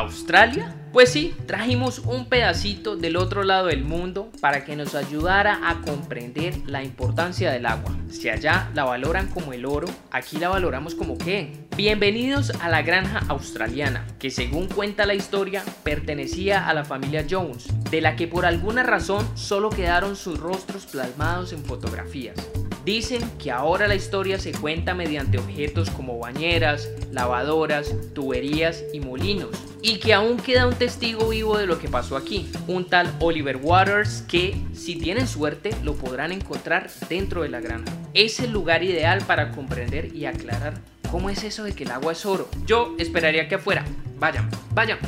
¿Australia? Pues sí, trajimos un pedacito del otro lado del mundo para que nos ayudara a comprender la importancia del agua. Si allá la valoran como el oro, aquí la valoramos como qué. Bienvenidos a la granja australiana, que según cuenta la historia pertenecía a la familia Jones, de la que por alguna razón solo quedaron sus rostros plasmados en fotografías. Dicen que ahora la historia se cuenta mediante objetos como bañeras, lavadoras, tuberías y molinos, y que aún queda un testigo vivo de lo que pasó aquí, un tal Oliver Waters que, si tienen suerte, lo podrán encontrar dentro de la granja. Es el lugar ideal para comprender y aclarar cómo es eso de que el agua es oro. Yo esperaría que fuera. Vayan, vayan.